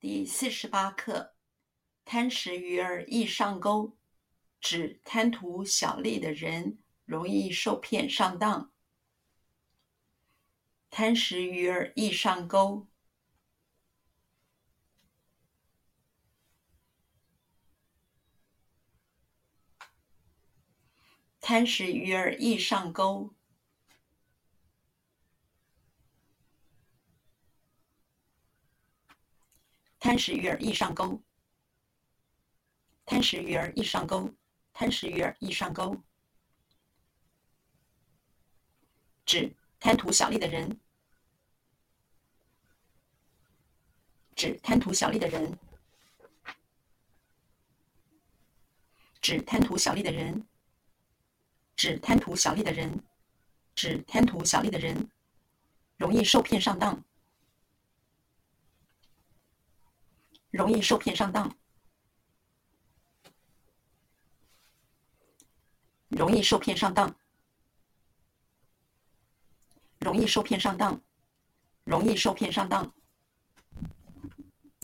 第四十八课：贪食鱼儿易上钩，指贪图小利的人容易受骗上当。贪食鱼儿易上钩，贪食鱼儿易上钩。贪食鱼儿易上钩，贪食鱼儿易上钩，贪食鱼儿易上钩，指贪图小利的人，指贪图小利的人，指贪图小利的人，指贪图小利的人，指贪图小利的人，容易受骗上当。容易受骗上当，容易受骗上当，容易受骗上当，容易受骗上当。